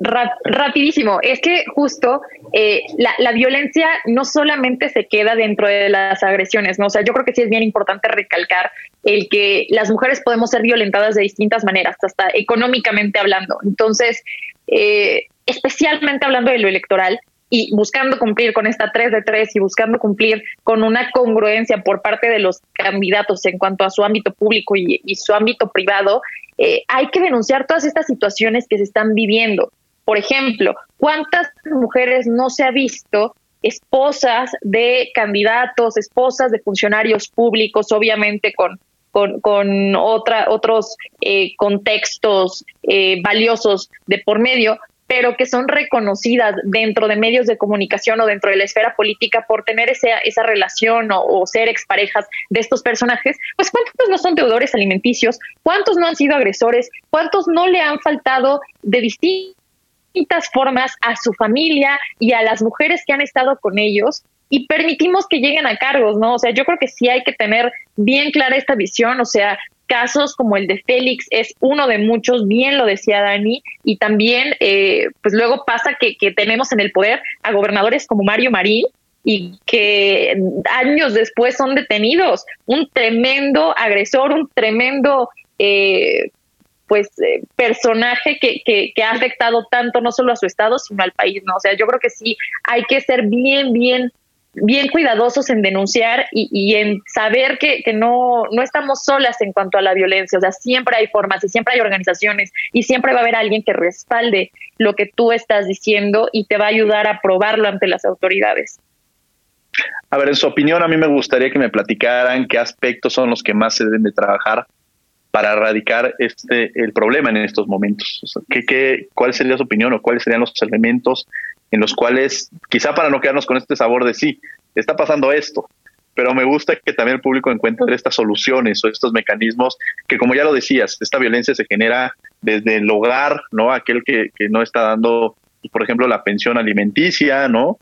rapidísimo. Es que justo eh, la, la, violencia no solamente se queda dentro de las agresiones, ¿no? O sea, yo creo que sí es bien importante recalcar el que las mujeres podemos ser violentadas de distintas maneras, hasta económicamente hablando. Entonces, eh, especialmente hablando de lo electoral y buscando cumplir con esta 3 de 3 y buscando cumplir con una congruencia por parte de los candidatos en cuanto a su ámbito público y, su ámbito privado, eh, hay que denunciar todas estas situaciones que se están viviendo. Por ejemplo, ¿cuántas mujeres no se ha visto esposas de candidatos, esposas de funcionarios públicos, obviamente con con, otra, otros eh, contextos eh, valiosos de por medio, pero que son reconocidas dentro de medios de comunicación o dentro de la esfera política por tener esa, esa relación o, ser exparejas de estos personajes, pues cuántos no son deudores alimenticios, cuántos no han sido agresores, cuántos no le han faltado de distintas formas a su familia y a las mujeres que han estado con ellos y permitimos que lleguen a cargos, ¿no? O sea, yo creo que sí hay que tener bien clara esta visión, o sea, casos como el de Félix es uno de muchos, bien lo decía Dani, y también eh, pues luego pasa que, que tenemos en el poder a gobernadores como Mario Marín, y que años después son detenidos. Un tremendo agresor, un tremendo eh, pues eh, personaje que, que, que, ha afectado tanto no solo a su estado, sino al país, ¿no? O sea, yo creo que sí hay que ser bien, bien bien cuidadosos en denunciar y, y en saber que, que, no, no estamos solas en cuanto a la violencia. O sea, siempre hay formas y siempre hay organizaciones y siempre va a haber alguien que respalde lo que tú estás diciendo y te va a ayudar a probarlo ante las autoridades. A ver, en su opinión, a mí me gustaría que me platicaran qué aspectos son los que más se deben de trabajar para erradicar este el problema en estos momentos. ¿qué, qué, ¿Cuál sería su opinión o cuáles serían los elementos en los cuales, quizá para no quedarnos con este sabor de sí, está pasando esto, pero me gusta que también el público encuentre estas soluciones o estos mecanismos que, como ya lo decías, esta violencia se genera desde el hogar, ¿no? Aquel que, que no está dando, por ejemplo, la pensión alimenticia, ¿no?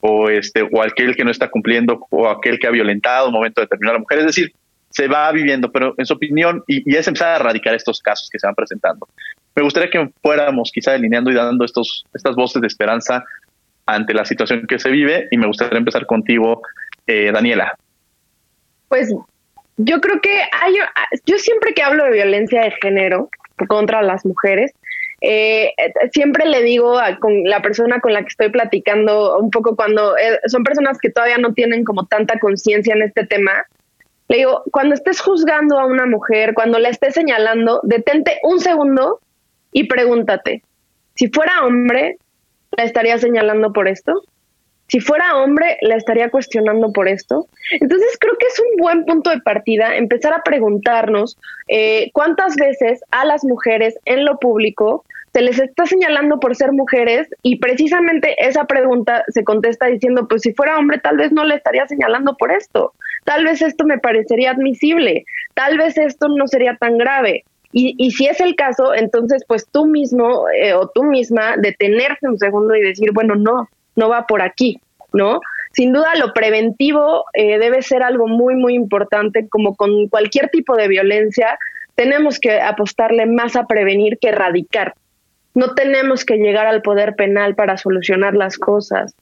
O, este, o aquel que no está cumpliendo, o aquel que ha violentado un momento determinado a la mujer. Es decir, se va viviendo, pero en su opinión, y, y es empezar a erradicar estos casos que se van presentando. Me gustaría que fuéramos quizá delineando y dando estos, estas voces de esperanza ante la situación que se vive, y me gustaría empezar contigo, eh, Daniela. Pues yo creo que hay, yo siempre que hablo de violencia de género contra las mujeres, eh, siempre le digo a con la persona con la que estoy platicando, un poco cuando eh, son personas que todavía no tienen como tanta conciencia en este tema, le digo, cuando estés juzgando a una mujer, cuando la estés señalando, detente un segundo y pregúntate, si fuera hombre, ¿la estaría señalando por esto? Si fuera hombre, ¿la estaría cuestionando por esto? Entonces creo que es un buen punto de partida empezar a preguntarnos eh, cuántas veces a las mujeres en lo público se les está señalando por ser mujeres y precisamente esa pregunta se contesta diciendo, pues si fuera hombre tal vez no le estaría señalando por esto, tal vez esto me parecería admisible, tal vez esto no sería tan grave. Y, y si es el caso, entonces pues tú mismo eh, o tú misma detenerse un segundo y decir, bueno, no, no va por aquí, ¿no? Sin duda lo preventivo eh, debe ser algo muy, muy importante, como con cualquier tipo de violencia, tenemos que apostarle más a prevenir que erradicar. No tenemos que llegar al poder penal para solucionar las cosas.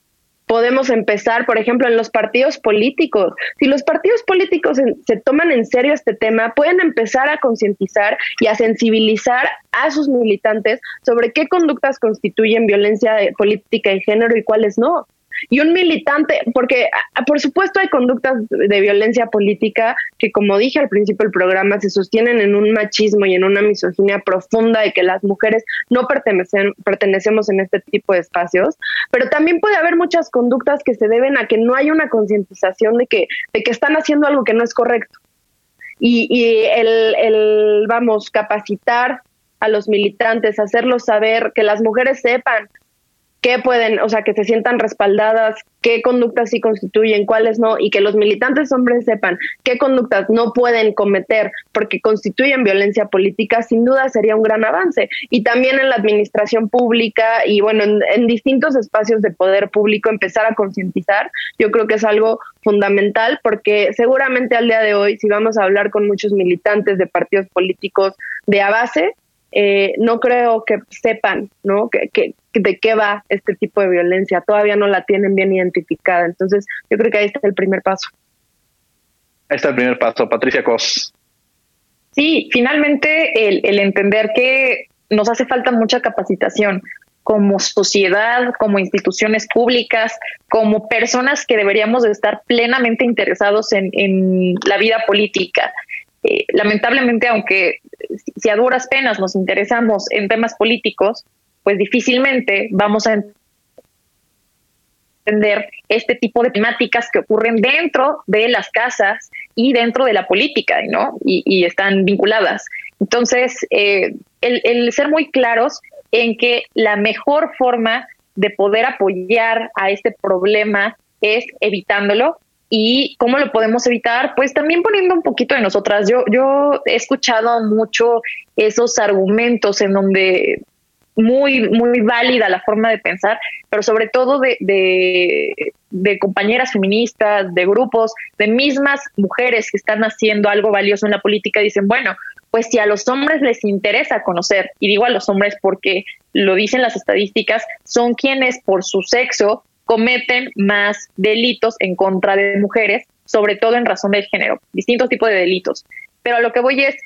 Podemos empezar, por ejemplo, en los partidos políticos. Si los partidos políticos se toman en serio este tema, pueden empezar a concientizar y a sensibilizar a sus militantes sobre qué conductas constituyen violencia política y género y cuáles no y un militante, porque por supuesto hay conductas de violencia política que, como dije al principio del programa, se sostienen en un machismo y en una misoginia profunda y que las mujeres no pertenecen, pertenecemos en este tipo de espacios, pero también puede haber muchas conductas que se deben a que no hay una concientización de que, de que están haciendo algo que no es correcto. Y, y el, el, vamos, capacitar a los militantes, hacerlos saber, que las mujeres sepan qué pueden, o sea, que se sientan respaldadas, qué conductas sí constituyen, cuáles no, y que los militantes hombres sepan qué conductas no pueden cometer porque constituyen violencia política, sin duda sería un gran avance. Y también en la administración pública y bueno, en, distintos espacios de poder público empezar a concientizar, yo creo que es algo fundamental porque seguramente al día de hoy, si vamos a hablar con muchos militantes de partidos políticos de a base, eh, no creo que sepan ¿no? Que, que, de qué va este tipo de violencia. Todavía no la tienen bien identificada. Entonces, yo creo que ahí está el primer paso. Ahí está el primer paso. Patricia Cos. Sí, finalmente el, el entender que nos hace falta mucha capacitación como sociedad, como instituciones públicas, como personas que deberíamos de estar plenamente interesados en, en la vida política. Eh, lamentablemente, aunque si a duras penas nos interesamos en temas políticos, pues difícilmente vamos a entender este tipo de temáticas que ocurren dentro de las casas y dentro de la política, ¿no? Y, y están vinculadas. Entonces, eh, el, el ser muy claros en que la mejor forma de poder apoyar a este problema es evitándolo y cómo lo podemos evitar, pues también poniendo un poquito de nosotras. Yo, yo he escuchado mucho esos argumentos en donde muy, muy válida la forma de pensar, pero sobre todo de, de, compañeras feministas, de grupos, de mismas mujeres que están haciendo algo valioso en la política, dicen, bueno, pues si a los hombres les interesa conocer, y digo a los hombres porque lo dicen las estadísticas, son quienes por su sexo cometen más delitos en contra de mujeres, sobre todo en razón del género, distintos tipos de delitos. Pero a lo que voy es,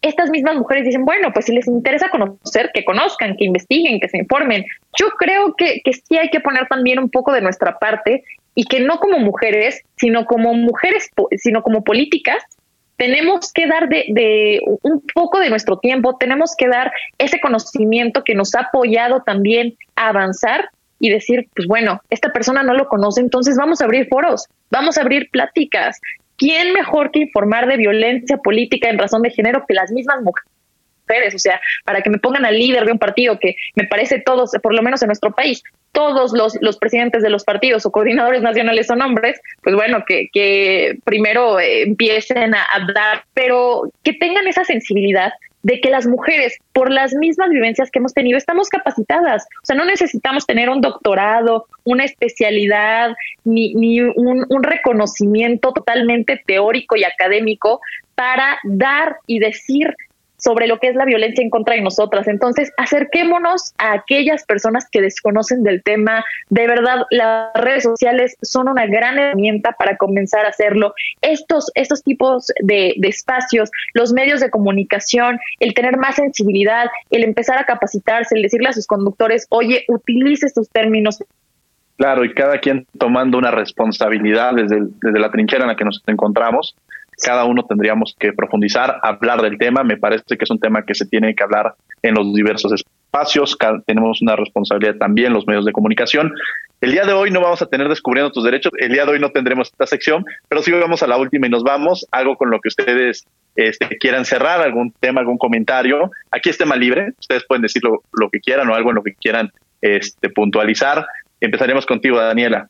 estas mismas mujeres dicen, bueno, pues si les interesa conocer, que conozcan, que investiguen, que se informen. Yo creo que, que sí hay que poner también un poco de nuestra parte y que no como mujeres, sino como mujeres, sino como políticas, tenemos que dar de, de, un poco de nuestro tiempo, tenemos que dar ese conocimiento que nos ha apoyado también a avanzar y decir, pues bueno, esta persona no lo conoce, entonces vamos a abrir foros, vamos a abrir pláticas, ¿quién mejor que informar de violencia política en razón de género que las mismas mujeres? O sea, para que me pongan al líder de un partido que me parece todos, por lo menos en nuestro país, todos los, los presidentes de los partidos o coordinadores nacionales son hombres, pues bueno, que, que primero eh, empiecen a, a dar, pero que tengan esa sensibilidad de que las mujeres, por las mismas vivencias que hemos tenido, estamos capacitadas. O sea, no necesitamos tener un doctorado, una especialidad, ni, ni un, un reconocimiento totalmente teórico y académico para dar y decir sobre lo que es la violencia en contra de nosotras. Entonces, acerquémonos a aquellas personas que desconocen del tema. De verdad, las redes sociales son una gran herramienta para comenzar a hacerlo. Estos, estos tipos de, de espacios, los medios de comunicación, el tener más sensibilidad, el empezar a capacitarse, el decirle a sus conductores, oye, utilice estos términos, Claro, y cada quien tomando una responsabilidad desde, desde la trinchera en la que nos encontramos cada uno tendríamos que profundizar, hablar del tema. Me parece que es un tema que se tiene que hablar en los diversos espacios. Tenemos una responsabilidad también los medios de comunicación. El día de hoy no vamos a tener descubriendo tus derechos. El día de hoy no tendremos esta sección, pero sí vamos a la última y nos vamos. Algo con lo que ustedes este, quieran cerrar, algún tema, algún comentario. Aquí es tema libre. Ustedes pueden decir lo, lo que quieran o algo en lo que quieran este, puntualizar. Empezaremos contigo, Daniela.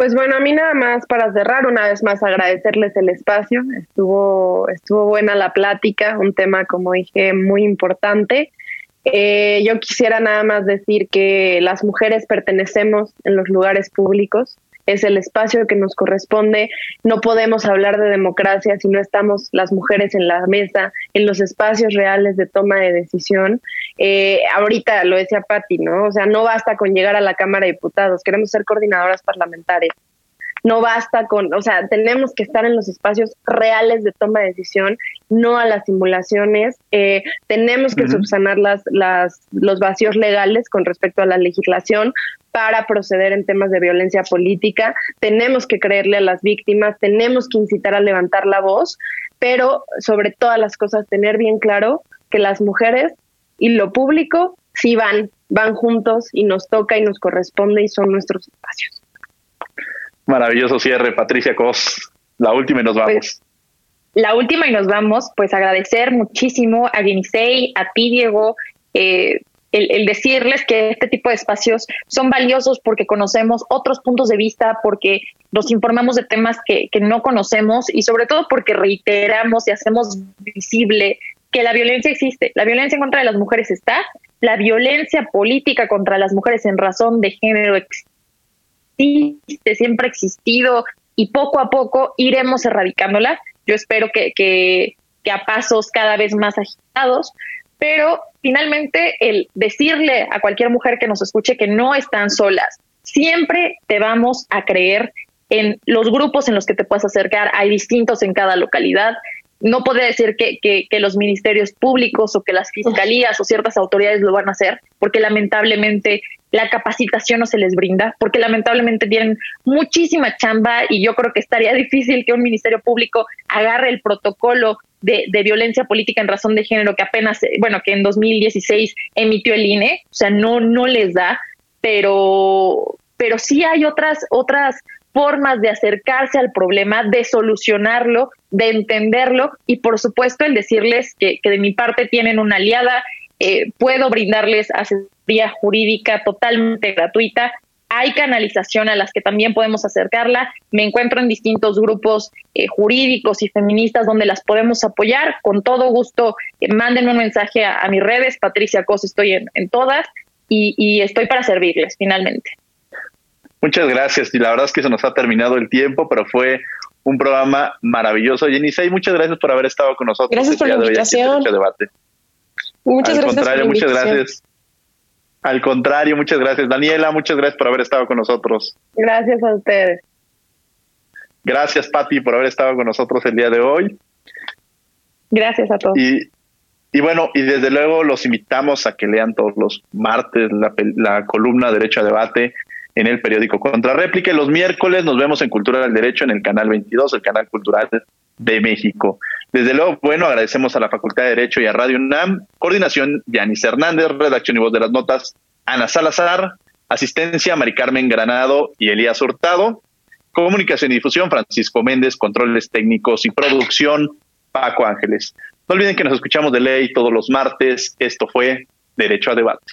Pues bueno, a mí nada más para cerrar, una vez más agradecerles el espacio. Estuvo, estuvo buena la plática, un tema, como dije, muy importante. Eh, yo quisiera nada más decir que las mujeres pertenecemos en los lugares públicos, es el espacio que nos corresponde. No podemos hablar de democracia si no estamos las mujeres en la mesa, en los espacios reales de toma de decisión. Eh, ahorita lo decía Patti, ¿no? O sea, no basta con llegar a la Cámara de Diputados, queremos ser coordinadoras parlamentarias no basta con, o sea, tenemos que estar en los espacios reales de toma de decisión, no a las simulaciones. Eh, tenemos que subsanar las, las, los vacíos legales con respecto a la legislación para proceder en temas de violencia política. Tenemos que creerle a las víctimas, tenemos que incitar a levantar la voz, pero sobre todas las cosas tener bien claro que las mujeres y lo público sí van, van juntos y nos toca y nos corresponde y son nuestros espacios. Maravilloso cierre, Patricia Cos. La última y nos vamos. Pues, la última y nos vamos, pues agradecer muchísimo a Genisei, a ti, Diego, eh, el, decirles que este tipo de espacios son valiosos porque conocemos otros puntos de vista, porque nos informamos de temas que, que no conocemos y sobre todo porque reiteramos y hacemos visible que la violencia existe. La violencia en contra de las mujeres está, la violencia política contra las mujeres en razón de género existe siempre ha existido y poco a poco iremos erradicándola. Yo espero que, que, a pasos cada vez más agitados, pero finalmente el decirle a cualquier mujer que nos escuche que no están solas, siempre te vamos a creer en los grupos en los que te puedes acercar, hay distintos en cada localidad. No puede decir que, que, los ministerios públicos o que las fiscalías o ciertas autoridades lo van a hacer, porque lamentablemente la capacitación no se les brinda, porque lamentablemente tienen muchísima chamba y yo creo que estaría difícil que un ministerio público agarre el protocolo de, violencia política en razón de género que apenas, bueno, que en 2016 emitió el INE, o sea, no, no les da, pero, pero sí hay otras, otras formas de acercarse al problema, de solucionarlo, de entenderlo y por supuesto el decirles que, que de mi parte tienen una aliada, eh, puedo brindarles asesoría jurídica totalmente gratuita hay canalización a las que también podemos acercarla. Me encuentro en distintos grupos eh, jurídicos y feministas donde las podemos apoyar. Con todo gusto, eh, manden un mensaje a, mis redes. Patricia Cos, estoy en, todas y, estoy para servirles finalmente. Muchas gracias. Y la verdad es que se nos ha terminado el tiempo, pero fue un programa maravilloso. Jenny muchas gracias por haber estado con nosotros. Gracias por la invitación. Debate. Muchas Al gracias. Contrario, muchas gracias. Al contrario, muchas gracias. Daniela, muchas gracias por haber estado con nosotros. Gracias a ustedes. Gracias, Patti, por haber estado con nosotros el día de hoy. Gracias a todos. Y, bueno, y desde luego los invitamos a que lean todos los martes la, la columna Derecho a Debate en el periódico Contrarréplica. Los miércoles nos vemos en Cultura del Derecho en el canal 22, el canal cultural de México. Desde luego, bueno, agradecemos a la Facultad de Derecho y a Radio UNAM. Coordinación, Yanis Hernández. Redacción y voz de las notas, Ana Salazar. Asistencia, Mari Carmen Granado y Elías Hurtado. Comunicación y difusión, Francisco Méndez. Controles técnicos y producción, Paco Ángeles. No olviden que nos escuchamos de ley todos los martes. Esto fue Derecho a Debate.